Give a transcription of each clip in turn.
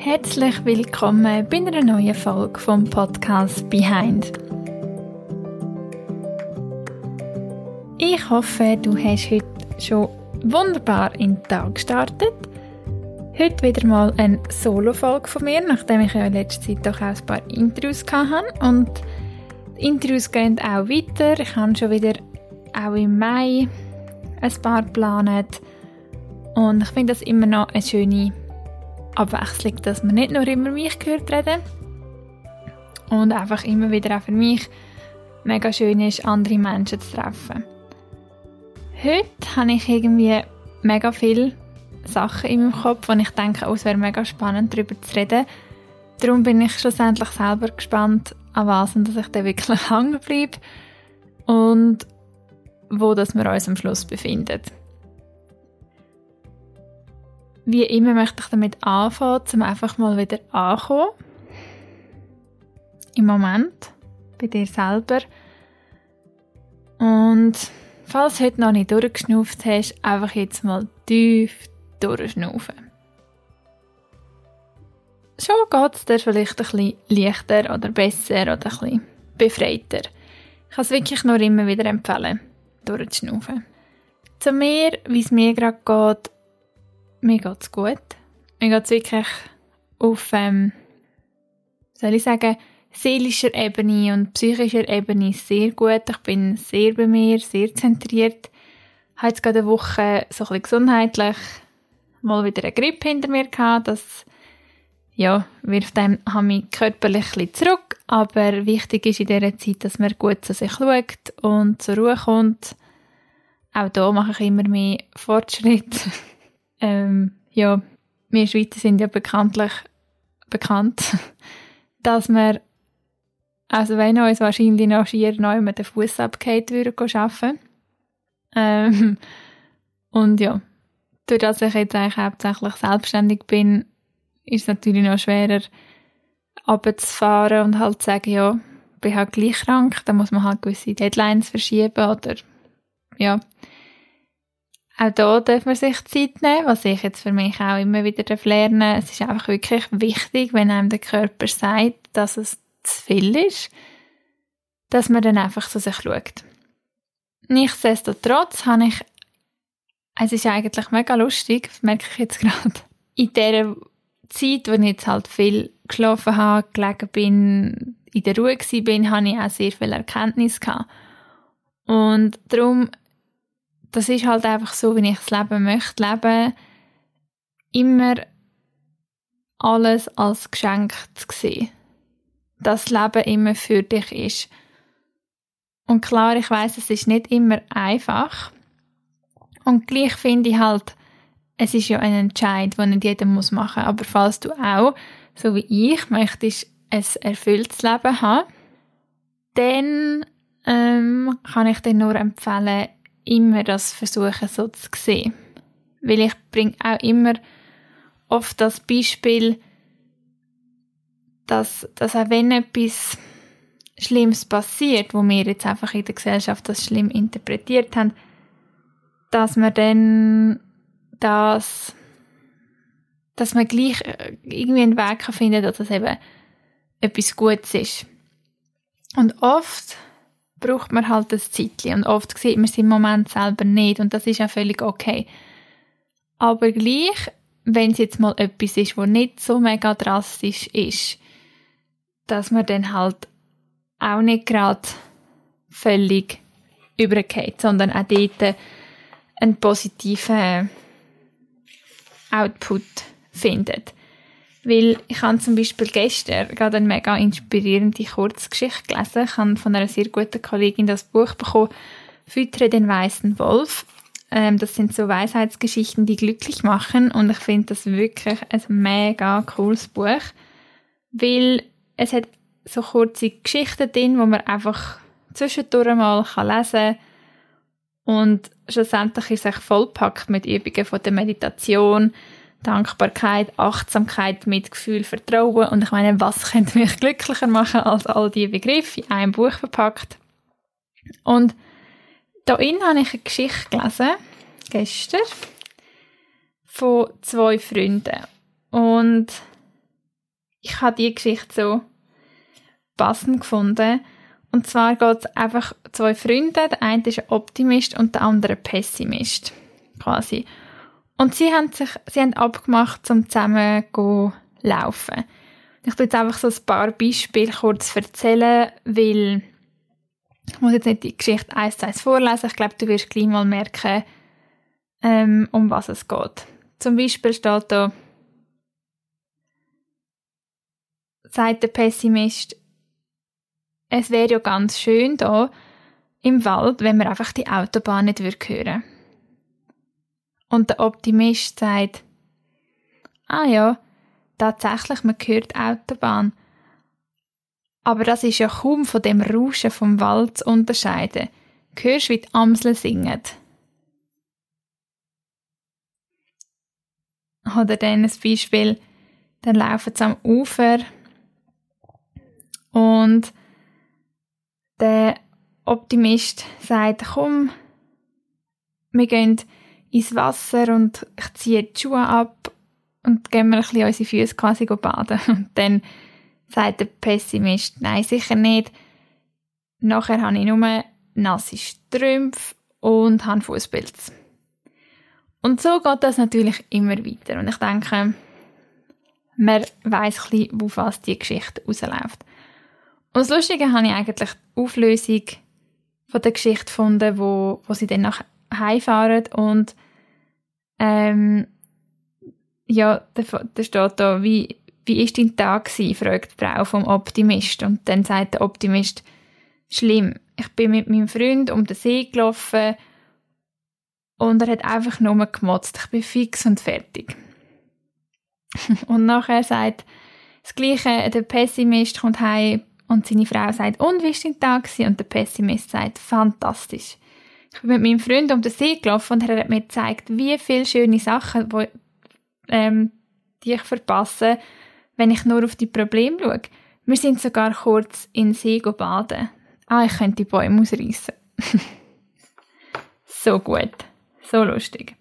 Herzlich willkommen bei einer neuen Folge vom Podcast Behind. Ich hoffe, du hast heute schon wunderbar in den Tag gestartet. Heute wieder mal eine Solo-Folge von mir, nachdem ich ja in letzter Zeit doch auch ein paar Interviews hatte. Und die Interviews gehen auch weiter. Ich habe schon wieder auch im Mai ein paar geplant. Und ich finde das immer noch eine schöne Abwechslung, dass man nicht nur immer mich gehört reden und einfach immer wieder auch für mich mega schön ist, andere Menschen zu treffen. Heute habe ich irgendwie mega viele Sachen in meinem Kopf, und ich denke, oh, es wäre mega spannend, darüber zu reden. Darum bin ich schlussendlich selber gespannt, an was und dass ich da wirklich hängen bleibe und wo dass wir uns am Schluss befinden. Wie immer möchte ich damit anfangen, um einfach mal wieder ankommen. Im Moment. Bei dir selber. Und falls du heute noch nicht durchgeschnauft hast, einfach jetzt mal tief durchschnaufen. Schon geht es dir vielleicht ein bisschen leichter oder besser oder ein bisschen befreiter. Ich kann es wirklich nur immer wieder empfehlen, durchzuschnaufen. Zu mir, wie es mir gerade geht, mir geht es gut. Mir geht es wirklich auf, ähm, soll ich sagen, seelischer Ebene und psychischer Ebene sehr gut. Ich bin sehr bei mir, sehr zentriert. Ich habe jetzt gerade eine Woche so ein bisschen gesundheitlich mal wieder eine Grippe hinter mir gehabt. Das ja, wirft einem mich körperlich ein zurück. Aber wichtig ist in dieser Zeit, dass man gut zu sich schaut und zur Ruhe kommt. Auch da mache ich immer mehr Fortschritt. Ähm, ja, wir Schweizer sind ja bekanntlich bekannt, dass wir, also wenn uns wahrscheinlich noch schier neu mit den Fuß abgeht würden arbeiten. Ähm, und ja, dadurch, dass ich jetzt eigentlich hauptsächlich selbstständig bin, ist es natürlich noch schwerer, runterzufahren und halt zu sagen, ja, bin halt gleich krank, dann muss man halt gewisse Deadlines verschieben oder, ja, auch da darf man sich Zeit nehmen, was ich jetzt für mich auch immer wieder lernen Es ist einfach wirklich wichtig, wenn einem der Körper sagt, dass es zu viel ist, dass man dann einfach zu sich schaut. Nichtsdestotrotz habe ich, es ist eigentlich mega lustig, das merke ich jetzt gerade, in dieser Zeit, wo ich jetzt halt viel geschlafen habe, gelegen bin, in der Ruhe war, bin, habe ich auch sehr viel Erkenntnis gehabt. Und darum das ist halt einfach so, wie ich das Leben möchte leben. Immer alles als Geschenk zu sehen. Dass das Leben immer für dich ist. Und klar, ich weiß, es ist nicht immer einfach. Und gleich finde ich halt, es ist ja ein Entscheid, den nicht jeder muss machen. Aber falls du auch, so wie ich, möchtest ein erfülltes Leben haben, dann ähm, kann ich dir nur empfehlen, immer das versuchen so zu sehen. Weil ich bringe auch immer oft das Beispiel, dass, dass auch wenn etwas Schlimmes passiert, wo wir jetzt einfach in der Gesellschaft das schlimm interpretiert haben, dass man dann das, dass man gleich äh, irgendwie einen Weg kann finden, dass es eben etwas Gutes ist. Und oft braucht man halt ein Zeitchen und oft sieht man es im Moment selber nicht und das ist auch völlig okay. Aber gleich, wenn es jetzt mal etwas ist, wo nicht so mega drastisch ist, dass man dann halt auch nicht gerade völlig übergeht, sondern auch dort einen positiven Output findet. Weil ich habe zum Beispiel gestern gerade eine mega inspirierende Kurzgeschichte gelesen. Ich habe von einer sehr guten Kollegin das Buch bekommen, Füttere den weißen Wolf. Ähm, das sind so Weisheitsgeschichten, die glücklich machen und ich finde das wirklich ein mega cooles Buch, weil es hat so kurze Geschichten drin, wo man einfach zwischendurch mal lesen kann und schlussendlich ist es vollpackt mit Übungen von der Meditation, Dankbarkeit, Achtsamkeit, Mitgefühl, Vertrauen. Und ich meine, was könnte mich glücklicher machen als all diese Begriffe in einem Buch verpackt? Und da habe ich eine Geschichte gelesen, gestern, von zwei Freunden. Und ich habe die Geschichte so passend gefunden. Und zwar geht es einfach zwei Freunde. Der eine ist ein Optimist und der andere ein Pessimist. Quasi. Und sie haben sich, sie haben abgemacht, um zusammen zu laufen. Ich tue jetzt einfach so ein paar Beispiele kurz erzählen, weil ich muss jetzt nicht die Geschichte eins zu eins vorlesen. Ich glaube, du wirst gleich mal merken, ähm, um was es geht. Zum Beispiel steht da, sagt der Pessimist, es wäre ja ganz schön da im Wald, wenn man einfach die Autobahn nicht hören würde. Und der Optimist sagt, ah ja, tatsächlich, man hört Autobahn. Aber das ist ja kaum von dem Rauschen vom Wald zu unterscheiden. Du hörst, wie die Amsel singen. Oder dann ein Beispiel, dann laufen sie am Ufer und der Optimist sagt, komm, wir gehen ins Wasser und ich ziehe die Schuhe ab und gehen wir ein bisschen unsere Füße quasi baden. Und dann sagt der Pessimist, nein, sicher nicht. Nachher habe ich nur nasse Strümpfe und habe Fußpilz. Und so geht das natürlich immer weiter. Und ich denke, man weiss ein bisschen, auf was die Geschichte rausläuft. Und das Lustige habe ich eigentlich die Auflösung von der Geschichte gefunden, wo, wo sie dann nach heimfahren und ähm, ja, da, da steht da, wie, wie ist dein Tag gewesen, fragt die Frau vom Optimist. Und dann sagt der Optimist, schlimm, ich bin mit meinem Freund um den See gelaufen und er hat einfach nur gemotzt. Ich bin fix und fertig. und nachher sagt das Gleiche, der Pessimist kommt heim und seine Frau sagt, und wie war dein Tag? Gewesen? Und der Pessimist sagt, fantastisch. Ich bin mit meinem Freund um den See gelaufen und er hat mir gezeigt, wie viele schöne Sachen, wo, ähm, die ich verpasse, wenn ich nur auf die Probleme schaue. Wir sind sogar kurz in den See baden. Ah, ich könnte die Bäume ausreißen. so gut. So lustig.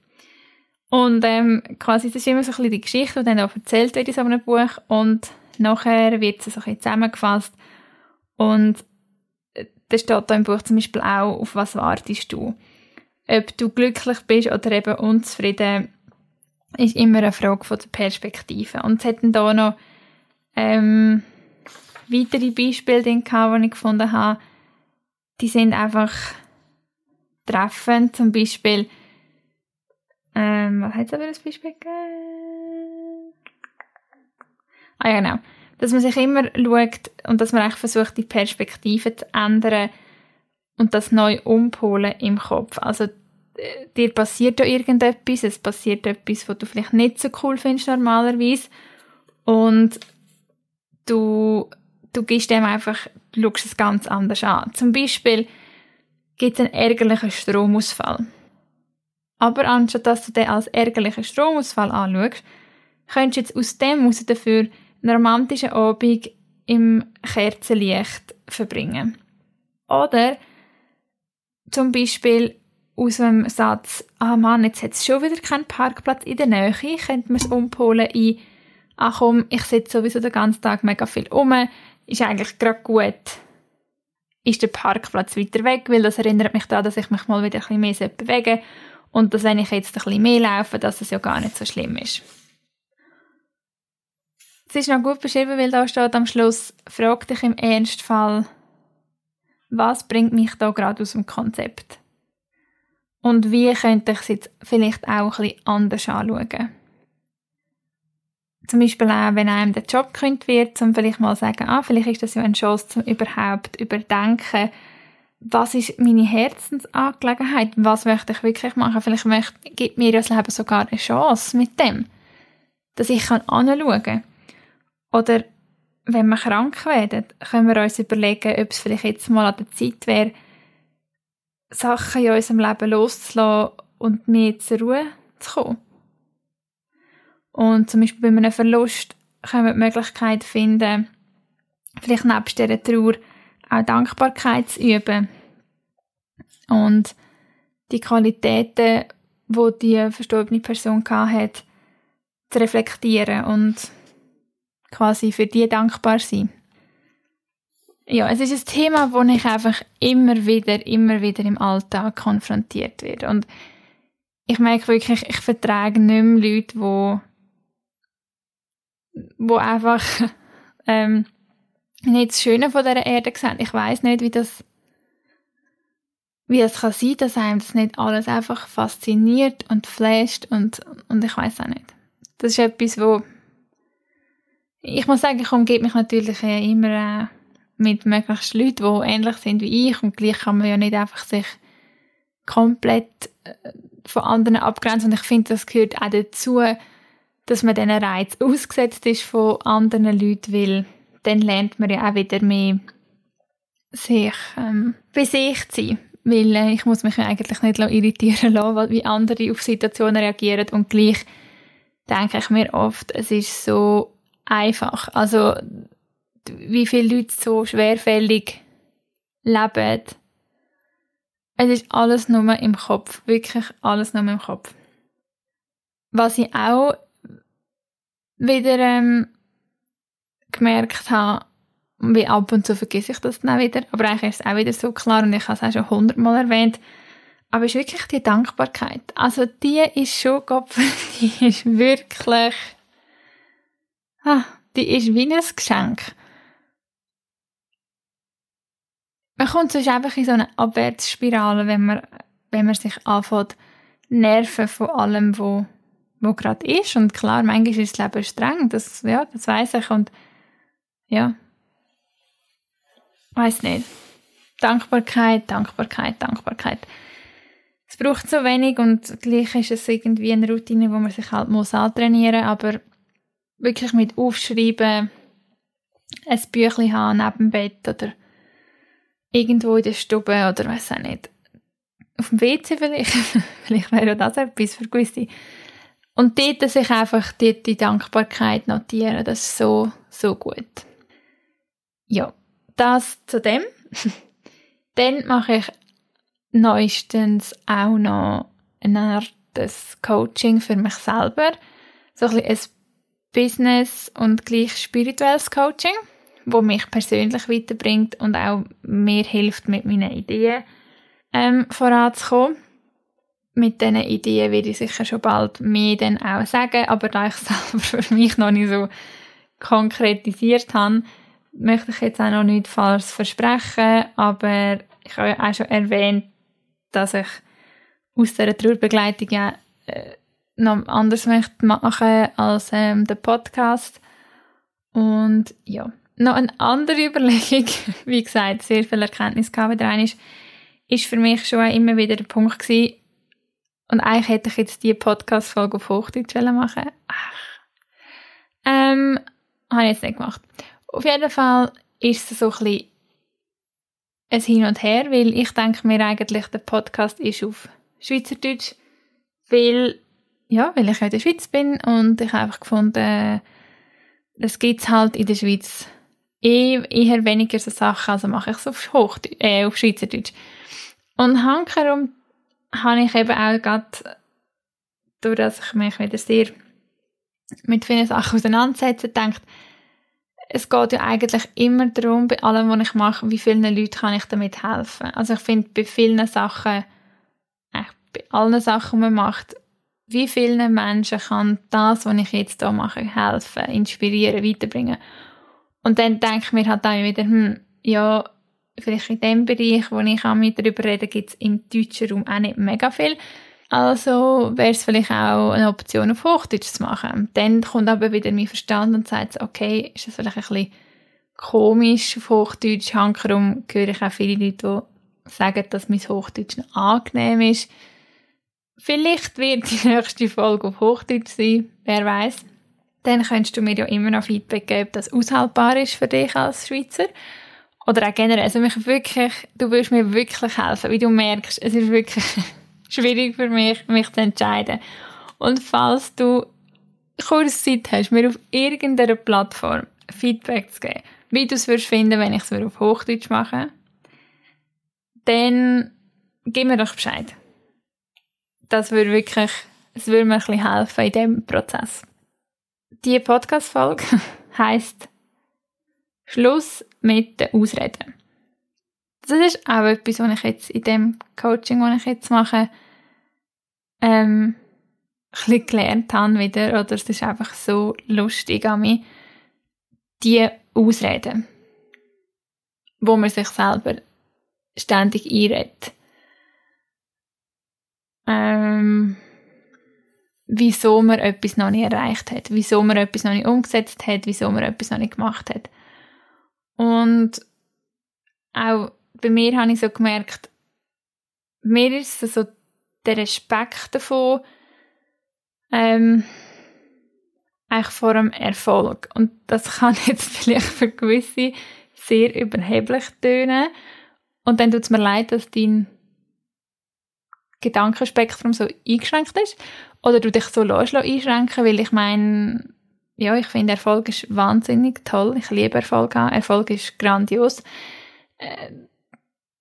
Und ähm, quasi, das ist immer so ein bisschen die Geschichte, die dann auch erzählt wird in so einem Buch. Und nachher wird sie so ein bisschen zusammengefasst. Und da steht da im Buch zum Beispiel auch, auf was wartest du. Ob du glücklich bist oder eben unzufrieden, ist immer eine Frage von der Perspektive. Und es hätten da noch ähm, weitere Beispiele die ich gefunden habe. Die sind einfach treffend. Zum Beispiel, ähm, was hat es aber ein Beispiel gegeben? Ah ja, genau. Dass man sich immer schaut und dass man eigentlich versucht, die Perspektive zu ändern und das neu umpolen im Kopf. Also dir passiert ja irgendetwas, es passiert etwas, was du vielleicht nicht so cool findest normalerweise und du, du gibst dem einfach, du schaust es ganz anders an. Zum Beispiel gibt es einen ärgerlichen Stromausfall. Aber anstatt dass du den als ärgerlichen Stromausfall anschaust, könntest du jetzt aus dem heraus dafür einen romantischen Abend im Kerzenlicht verbringen. Oder zum Beispiel aus dem Satz, ah Mann, jetzt hat es schon wieder keinen Parkplatz in der Nähe, könnte man es umpolen in, ach komm, ich sitze sowieso den ganzen Tag mega viel um, ist eigentlich gerade gut, ist der Parkplatz weiter weg, weil das erinnert mich daran, dass ich mich mal wieder ein bisschen mehr bewegen sollte und dass wenn ich jetzt ein bisschen mehr laufe, dass es ja gar nicht so schlimm ist. Es ist noch gut beschrieben, weil da steht am Schluss, frag dich im Ernstfall, was bringt mich da gerade aus dem Konzept? Und wie könnte ich es jetzt vielleicht auch ein bisschen anders anschauen? Zum Beispiel auch, wenn einem der Job gekündigt wird, um vielleicht mal sagen, ah, vielleicht ist das ja eine Chance, zum überhaupt überdenken, was ist meine Herzensangelegenheit? Was möchte ich wirklich machen? Vielleicht möchte, gibt mir das Leben sogar eine Chance mit dem, dass ich anschauen kann. Oder wenn wir krank werden, können wir uns überlegen, ob es vielleicht jetzt mal an der Zeit wäre, Sachen in unserem Leben loszulassen und mehr zur Ruhe zu kommen. Und zum Beispiel bei einem Verlust können wir die Möglichkeit finden, vielleicht nebst dieser Trauer auch Dankbarkeit zu üben. Und die Qualitäten, die die verstorbene Person hat, zu reflektieren und quasi für die dankbar sein. Ja, es ist ein Thema, wo ich einfach immer wieder, immer wieder im Alltag konfrontiert werde. Und ich merke wirklich, ich vertrage nicht mehr Leute, wo, wo einfach ähm, nicht das Schöne von dieser Erde sehen. Ich weiß nicht, wie das wie es kann sein, dass einem das nicht alles einfach fasziniert und flasht und, und ich weiß auch nicht. Das ist etwas, wo ich muss sagen, ich umgebe mich natürlich immer äh, mit möglichst Leuten, die ähnlich sind wie ich. Und gleich kann man ja nicht einfach sich komplett äh, von anderen abgrenzen. Und ich finde, das gehört auch dazu, dass man diesen Reiz ausgesetzt ist von anderen Leuten, weil dann lernt man ja auch wieder mehr sich ähm, bei sich zu sein. Weil äh, ich muss mich eigentlich nicht irritieren lassen, wie andere auf Situationen reagieren. Und gleich denke ich mir oft, es ist so einfach. Also wie viele Leute so schwerfällig leben. Es ist alles nur im Kopf, wirklich alles nur im Kopf. Was ich auch wieder ähm, gemerkt habe, wie ab und zu vergesse ich das dann auch wieder. Aber eigentlich ist es auch wieder so klar und ich habe es auch schon hundertmal erwähnt. Aber es ist wirklich die Dankbarkeit. Also die ist schon, Gott, die ist wirklich, ah, die ist wie ein Geschenk. Man kommt sonst einfach in so eine Abwärtsspirale, wenn man, wenn man sich anfängt, nerven von allem, wo, wo gerade ist. Und klar, manchmal ist das Leben streng, das, ja, das weiß ich. Und ja, weiß nicht. Dankbarkeit, Dankbarkeit, Dankbarkeit. Es braucht so wenig und gleich ist es irgendwie eine Routine, wo man sich halt muss antrainieren, aber wirklich mit Aufschreiben, ein Büchlein haben neben dem Bett oder irgendwo in der Stube oder weiß auch nicht. Auf dem WC vielleicht, vielleicht wäre das etwas für gewisse. Und dort sich einfach dort die Dankbarkeit notieren, das ist so, so gut. Ja, das zu dem. Dann mache ich neuestens auch noch eine Art Coaching für mich selber. So ein, ein Business- und gleich spirituelles Coaching, wo mich persönlich weiterbringt und auch mir hilft, mit meinen Ideen ähm, voranzukommen. Mit diesen Ideen werde ich sicher schon bald mehr dann auch sagen, aber da ich selber für mich noch nicht so konkretisiert habe, möchte ich jetzt auch noch nicht falsch versprechen, aber ich habe ja auch schon erwähnt, dass ich aus dieser Trauerbegleitung ja äh, noch anders möchte machen als ähm, der Podcast. Und ja, noch eine andere Überlegung, wie gesagt, sehr viel Erkenntnis gehabt wieder rein ist, ist für mich schon immer wieder der Punkt gewesen, und eigentlich hätte ich jetzt die Podcast-Folge auf Hochdeutsch machen Ach. Ähm, habe ich jetzt nicht gemacht. Auf jeden Fall ist es so ein bisschen ein Hin und Her, weil ich denke mir eigentlich, der Podcast ist auf Schweizerdeutsch, weil, ja, weil ich ja in der Schweiz bin und ich einfach gefunden, es gibt halt in der Schweiz eh, eher weniger so Sachen, also mache ich es auf, äh, auf Schweizerdeutsch. Und hankerum habe ich eben auch gerade, durch dass ich mich wieder sehr mit vielen Sachen auseinandersetze, gedacht, es geht ja eigentlich immer darum, bei allem, was ich mache, wie vielen Leuten kann ich damit helfen. Also ich finde, bei vielen Sachen, bei allen Sachen, die man macht, wie vielen Menschen kann das, was ich jetzt hier mache, helfen, inspirieren, weiterbringen. Und dann denke ich mir halt auch wieder, hm, ja, vielleicht in dem Bereich, wo ich auch mit darüber rede, gibt es im deutschen Raum auch nicht mega viel. Also wäre es vielleicht auch eine Option, auf Hochdeutsch zu machen. Dann kommt aber wieder mein Verstand und sagt, okay, ist das vielleicht ein bisschen komisch auf Hochdeutsch. Hankerum höre ich auch viele Leute, die sagen, dass mein Hochdeutsch angenehm ist. Vielleicht wird die nächste Folge auf Hochdeutsch sein, wer weiß. Dann könntest du mir ja immer noch Feedback geben, ob das aushaltbar ist für dich als Schweizer. Oder auch generell. Also mich wirklich, du willst mir wirklich helfen, wie du merkst, es ist wirklich schwierig für mich, mich zu entscheiden. Und falls du kurz Zeit hast, mir auf irgendeiner Plattform Feedback zu geben, wie du es würdest finden, wenn ich es auf Hochdeutsch mache, dann gib mir doch Bescheid. Das würde wirklich, es würde mir ein bisschen helfen in diesem Prozess. Die Podcast-Folge heißt Schluss mit den Ausreden. Das ist auch etwas, was ich jetzt in dem Coaching, das ich jetzt mache, ähm, ein bisschen gelernt habe wieder, oder es ist einfach so lustig an mich, die Ausreden, wo man sich selber ständig einredet. Ähm, wieso man etwas noch nicht erreicht hat, wieso man etwas noch nicht umgesetzt hat, wieso man etwas noch nicht gemacht hat. Und auch bei mir habe ich so gemerkt, mir ist so der Respekt davon, ähm, eigentlich vor dem Erfolg. Und das kann jetzt vielleicht für gewisse sehr überheblich tönen. Und dann tut es mir leid, dass dein Gedankenspektrum so eingeschränkt ist. Oder du dich so einschränken weil ich meine, ja, ich finde Erfolg ist wahnsinnig toll. Ich liebe Erfolg. Erfolg ist grandios. Äh,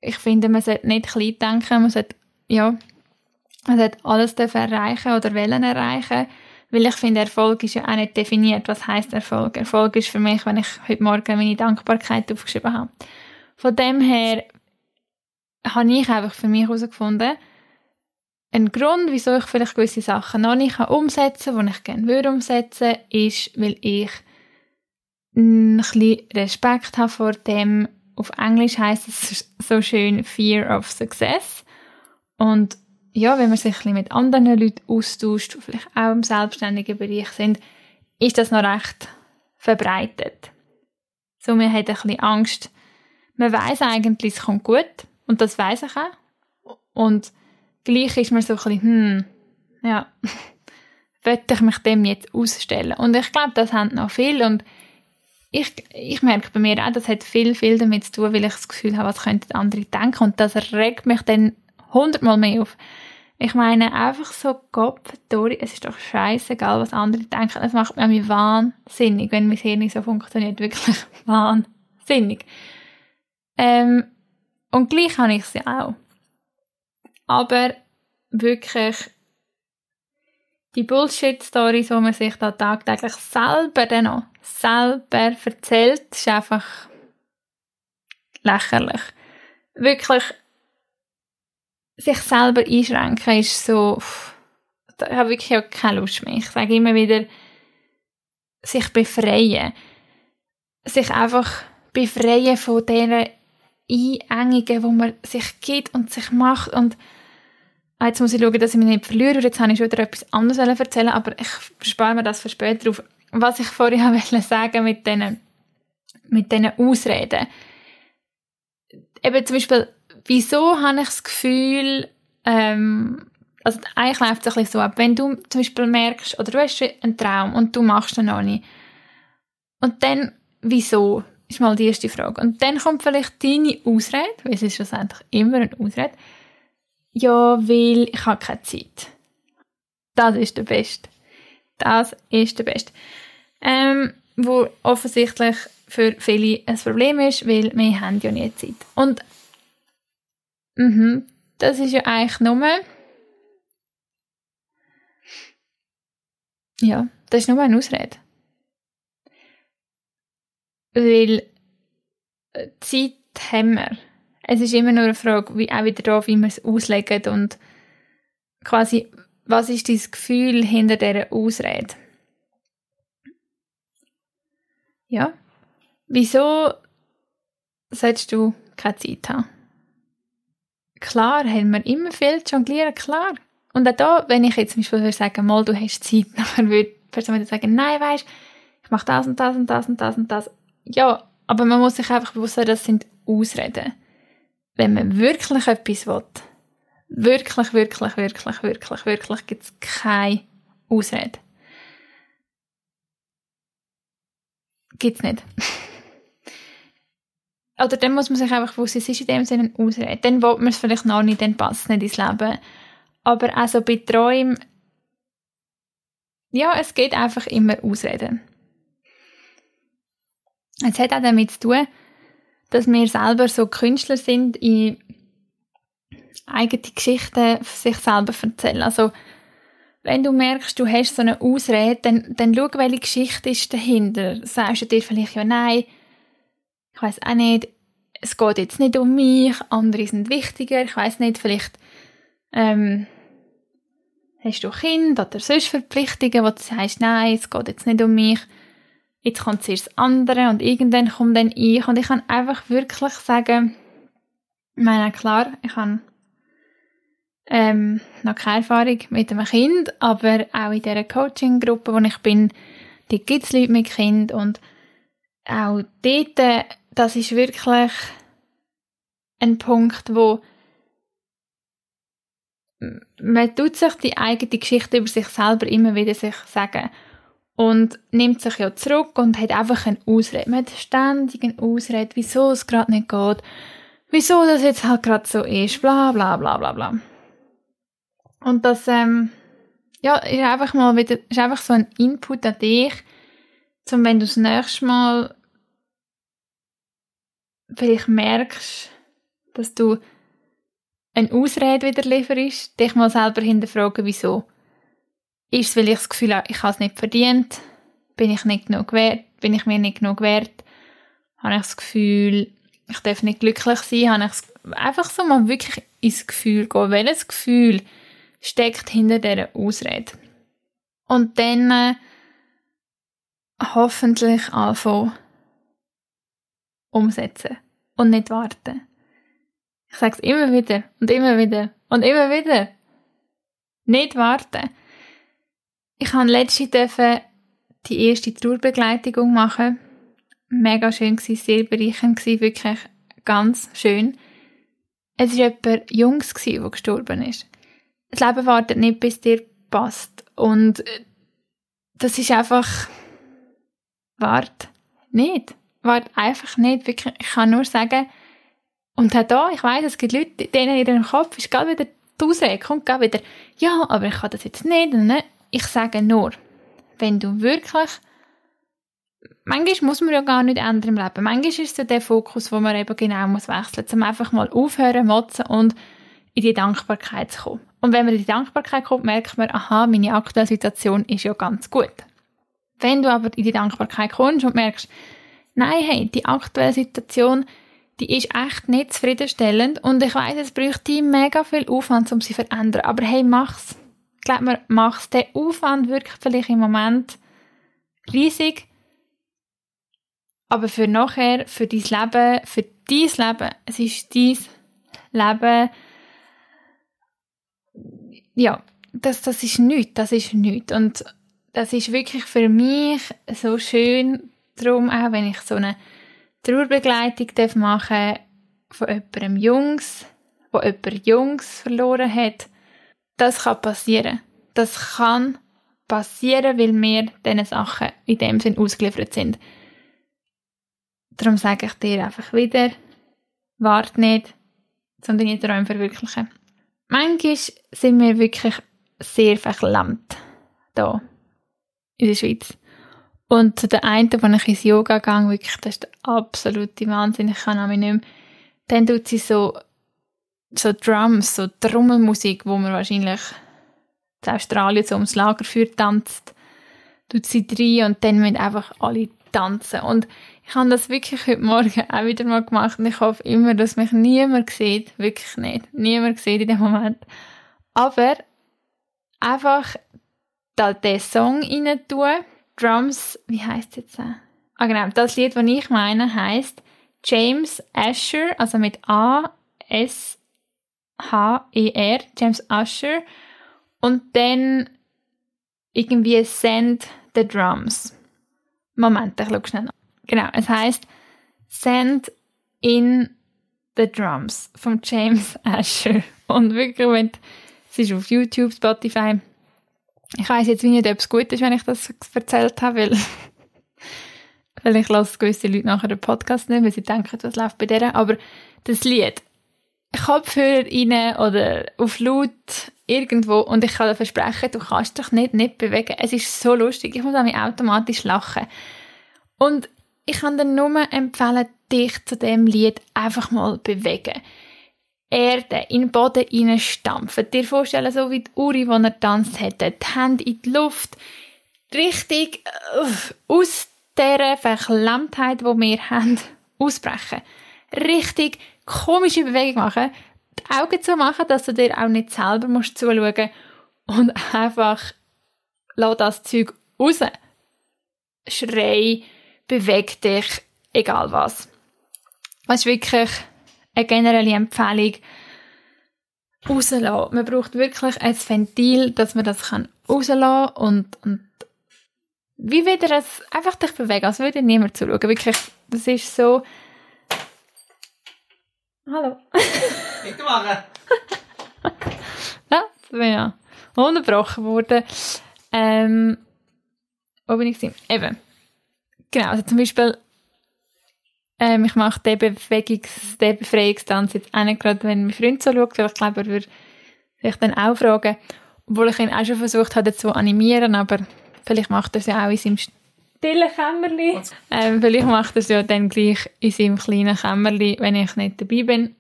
ich finde, man sollte nicht klein denken, man sollte, ja, man sollte alles erreichen oder wollen erreichen, weil ich finde, Erfolg ist ja auch nicht definiert. Was heißt Erfolg? Erfolg ist für mich, wenn ich heute Morgen meine Dankbarkeit aufgeschrieben habe. Von dem her habe ich einfach für mich herausgefunden, ein Grund, wieso ich vielleicht gewisse Sachen noch nicht umsetzen kann, die ich gerne würde umsetzen, ist, weil ich ein bisschen Respekt habe vor dem, auf Englisch heißt es so schön Fear of Success. Und ja, wenn man sich ein bisschen mit anderen Leuten austauscht, die vielleicht auch im selbstständigen Bereich sind, ist das noch recht verbreitet. So, man hat ein bisschen Angst. Man weiß eigentlich, es kommt gut. Und das weiß ich auch. Und gleich ist man so ein bisschen, hm, ja, möchte ich mich dem jetzt ausstellen? Und ich glaube, das haben noch viel und ich, ich merke bei mir auch, das hat viel, viel damit zu tun, weil ich das Gefühl habe, was könnten andere denken und das regt mich dann hundertmal mehr auf. Ich meine, einfach so durch, es ist doch scheißegal, was andere denken. Es macht mich wahnsinnig, wenn mein Hirn so funktioniert. Wirklich wahnsinnig. Ähm, und gleich habe ich sie auch. Aber wirklich die Bullshit-Stories, die man sich da tagtäglich selber dann noch selber erzählt, ist einfach lächerlich. Wirklich sich selber einschränken ist so, da habe ich wirklich auch keine Lust mehr. Ich sage immer wieder, sich befreien. Sich einfach befreien von diesen Einengungen, wo man sich gibt und sich macht und ah, jetzt muss ich schauen, dass ich mich nicht verliere jetzt habe ich schon wieder etwas anderes erzählen, aber ich spare mir das für später auf. Was ich vorhin wollte mit diesen, mit diesen Ausreden. Eben zum Beispiel, wieso habe ich das Gefühl, ähm, also eigentlich läuft es ein bisschen so ab, wenn du zum Beispiel merkst, oder du hast einen Traum und du machst ihn noch nicht. Und dann, wieso? Ist mal die erste Frage. Und dann kommt vielleicht deine Ausrede, weil es ist schlussendlich immer eine Ausrede. Ja, weil ich habe keine Zeit. Das ist der Beste. Das ist der Beste. Ähm, wo offensichtlich für viele ein Problem ist, weil wir haben ja nie Zeit. Und mhm, das ist ja eigentlich nur ja, das ist nur eine Ausrede. Weil äh, Zeit haben wir. Es ist immer nur eine Frage, wie, auch wieder da, wie wir es auslegen und quasi, was ist dein Gefühl hinter dieser Ausrede? Ja. Wieso solltest du keine Zeit haben? Klar, haben wir immer viel zu jonglieren, klar. Und auch da, wenn ich jetzt zum Beispiel sagen mal, du hast Zeit, dann würde die Person wieder sagen, nein, weißt, ich mache das und das und das und das und das. Ja, aber man muss sich einfach bewusst sein, das sind Ausreden. Wenn man wirklich etwas will, wirklich, wirklich, wirklich, wirklich, wirklich, gibt es keine Ausrede. Gibt's nicht. Oder dann muss man sich einfach sein, es ist in dem Sinne eine Ausrede. Dann will man es vielleicht noch nicht, dann passt es nicht ins Leben. Aber also bei Träumen, ja, es geht einfach immer Ausreden. Es hat auch damit zu tun, dass wir selber so Künstler sind, in eigene Geschichten sich selber erzählen. Also, wenn du merkst, du hast so eine Ausrede, dann, dann schau, welche Geschichte ist dahinter. Sagst du dir vielleicht, ja, nein, ich weiß auch nicht, es geht jetzt nicht um mich, andere sind wichtiger, ich weiß nicht, vielleicht ähm, hast du Kind oder sonst Verpflichtungen, wo du sagst, nein, es geht jetzt nicht um mich, jetzt kommt zuerst das andere und irgendwann kommt dann ich. Und ich kann einfach wirklich sagen, ich meine, klar, ich habe ähm, noch keine Erfahrung mit einem Kind, aber auch in dieser Coaching-Gruppe, wo ich bin, die gibt es Leute mit Kind und auch dort, das ist wirklich ein Punkt, wo man tut sich die eigene Geschichte über sich selber immer wieder sich sagen und nimmt sich ja zurück und hat einfach eine Ausrede. Man hat ständig eine Ausrede, wieso es gerade nicht geht, wieso das jetzt halt gerade so ist, bla bla bla bla bla. Und das, ähm, ja, ist einfach mal wieder, ist einfach so ein Input an dich, zum wenn du das nächste Mal vielleicht merkst, dass du eine Ausrede wieder lieferst, dich mal selber hinterfragen, wieso. Ist es, weil ich das Gefühl habe, ich habe es nicht verdient? Bin ich nicht genug wert? Bin ich mir nicht genug wert? Habe ich das Gefühl, ich darf nicht glücklich sein? Habe ich einfach so mal wirklich ins Gefühl gehen. Welches Gefühl steckt hinter dieser Ausrede. Und dann äh, hoffentlich anfangen umsetzen und nicht warten. Ich sage es immer wieder und immer wieder und immer wieder. Nicht warten. Ich habe letzte die erste Trauerbegleitigung machen. Mega schön gewesen, sehr bereichernd gewesen, wirklich ganz schön. Es war jemand Jungs, der gestorben ist das Leben wartet nicht, bis dir passt. Und äh, das ist einfach, wart nicht. Wart einfach nicht. Wirklich, ich kann nur sagen, und auch da, ich weiß, es gibt Leute, denen in ihrem Kopf ist gerade wieder die Ausrede, kommt gerade wieder, ja, aber ich kann das jetzt nicht. Und ich sage nur, wenn du wirklich, manchmal muss man ja gar nicht ändern im Leben. Manchmal ist es so der Fokus, wo man eben genau muss wechseln muss, um einfach mal aufhören, motzen und in die Dankbarkeit zu kommen. Und wenn man in die Dankbarkeit kommt, merkt man, aha, meine aktuelle Situation ist ja ganz gut. Wenn du aber in die Dankbarkeit kommst und merkst, nein, hey, die aktuelle Situation, die ist echt nicht zufriedenstellend und ich weiß, es bräuchte mega viel Aufwand, um sie zu verändern, aber hey, mach's. Glaube mir, mach's. Der Aufwand wirkt vielleicht im Moment riesig, aber für nachher, für dein Leben, für dein Leben, es ist dein Leben, ja, das, das ist nichts, das ist nichts. Und das ist wirklich für mich so schön, darum auch, wenn ich so eine Trauerbegleitung machen darf von jemandem Jungs, wo jemand Jungs verloren hat, das kann passieren. Das kann passieren, weil wir diesen Sachen in dem Sinn ausgeliefert sind. Darum sage ich dir einfach wieder, warte nicht, sondern deine Träume verwirklichen. Manchmal sind wir wirklich sehr verklemmt hier in der Schweiz. Und zu der einen, wo ich ins Yoga gehe, wirklich, das ist der absolute Wahnsinn. Ich kann mich nicht mehr. Dann tut sie so, so Drums, so Trommelmusik, wo man wahrscheinlich in Australien so ums Lagerfeuer tanzt, tut sie rein und dann müssen einfach alle tanzen. Und ich habe das wirklich heute Morgen auch wieder mal gemacht und ich hoffe immer, dass mich niemand sieht. Wirklich nicht. Niemand sieht in dem Moment. Aber einfach da den Song rein tun. Drums, wie heißt jetzt? Ah genau, das Lied, das ich meine, heißt James Asher, also mit A S H E R, James Asher und dann irgendwie Send the Drums. Moment, ich schaue schnell. Genau, es heißt Send in the Drums von James Asher. Und wirklich, wenn es ist auf YouTube, Spotify. Ich weiß jetzt nicht, ob es gut ist, wenn ich das erzählt habe, weil, ich lasse gewisse Leute nachher den Podcast nicht, weil sie denken, was läuft bei denen. Aber das Lied, Kopfhörer rein oder auf laut irgendwo und ich kann dir versprechen, du kannst dich nicht, nicht bewegen. Es ist so lustig. Ich muss auch automatisch lachen. Und ich kann dir nur empfehlen, dich zu dem Lied einfach mal bewegen. Erde in den Boden hineinstampfen. Dir vorstellen, so wie die Uri, die er tanzt hätte, die Hände in die Luft, richtig aus dieser Verklemmtheit, die wir haben, ausbrechen. Richtig komische Bewegung machen, die Augen zu machen, dass du dir auch nicht selber musst zuschauen und einfach lass das Zeug raus. Schrei, beweg dich, egal was. Das ist wirklich eine generelle Empfehlung. Rauslassen. Man braucht wirklich ein Ventil, dass man das rauslassen kann und, und wie wieder es einfach dich bewegen, als würde niemand zuschauen. Wirklich, das ist so... Hallo. Bitte machen. ja, bin ja unterbrochen worden. Ähm, wo bin ich gewesen? Eben. Genau, also zum Beispiel, ähm, ich mache den Bewegungs-, den Befreiungstanz jetzt auch nicht gerade, wenn mein Freund so schaut, weil ich glaube, er würde sich dann auch fragen, obwohl ich ihn auch schon versucht habe, zu animieren, aber vielleicht macht er es ja auch in seinem stillen Kämmerli. Ähm, vielleicht macht er es ja dann gleich in seinem kleinen Kämmerli, wenn ich nicht dabei bin.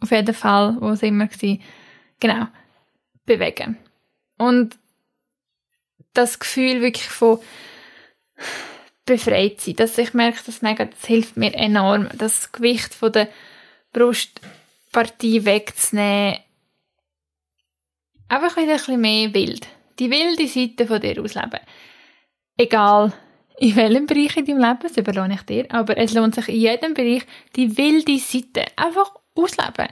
Auf jeden Fall, wo es immer war. Genau. Bewegen. Und das Gefühl wirklich von befreit sein, dass ich merke, dass mega, das hilft mir enorm, das Gewicht von der Brustpartie wegzunehmen. Einfach wieder ein bisschen mehr wild. Die wilde Seite von dir ausleben. Egal, in welchem Bereich in deinem Leben, das überlohne ich dir, aber es lohnt sich in jedem Bereich, die wilde Seite einfach ausleben.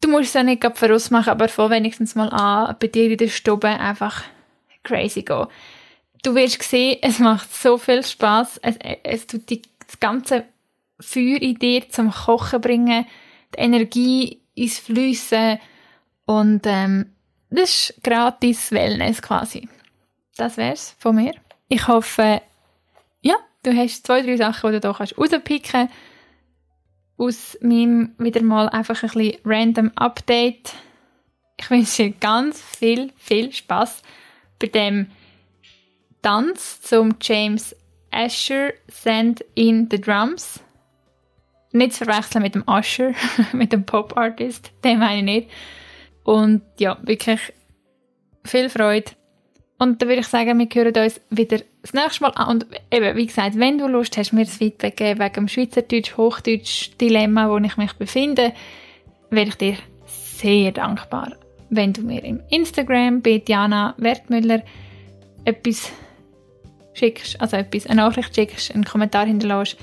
Du musst es ja nicht voraus machen, aber vor wenigstens mal an, bei dir in der Stube einfach crazy gehen. Du wirst sehen, es macht so viel Spaß. Es, es tut die, das ganze Feuer in dir zum Kochen bringen, die Energie ins Fliessen und ähm, das ist gratis Wellness quasi. Das wär's von mir. Ich hoffe, ja, du hast zwei, drei Sachen, die du hier rauspicken kannst. Aus meinem wieder mal einfach ein bisschen random Update. Ich wünsche dir ganz viel, viel Spaß bei dem Tanz zum James Asher Send in the Drums. Nicht zu verwechseln mit dem Usher, mit dem Pop-Artist, den meine ich nicht. Und ja, wirklich viel Freude. Und dann würde ich sagen, wir hören uns wieder das nächste Mal an. Und eben, wie gesagt, wenn du Lust hast, mir das Feedback geben wegen dem Schweizerdeutsch-Hochdeutsch-Dilemma, wo ich mich befinde, wäre ich dir sehr dankbar, wenn du mir im Instagram bei Diana Wertmüller etwas schickst, also etwas, eine Nachricht schickst, einen Kommentar hinterlässt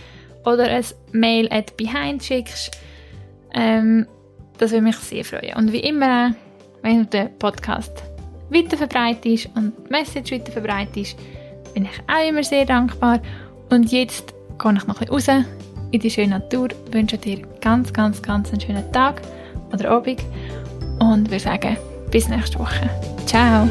oder ein Mail at behind schickst. Ähm, das würde mich sehr freuen. Und wie immer, wenn du den Podcast weiter verbreitest und die Message weiter verbreitest, bin ich auch immer sehr dankbar. Und jetzt gehe ich noch ein bisschen raus in die schöne Natur, wünsche dir ganz, ganz, ganz einen schönen Tag oder Abend und würde sagen, bis nächste Woche. Ciao!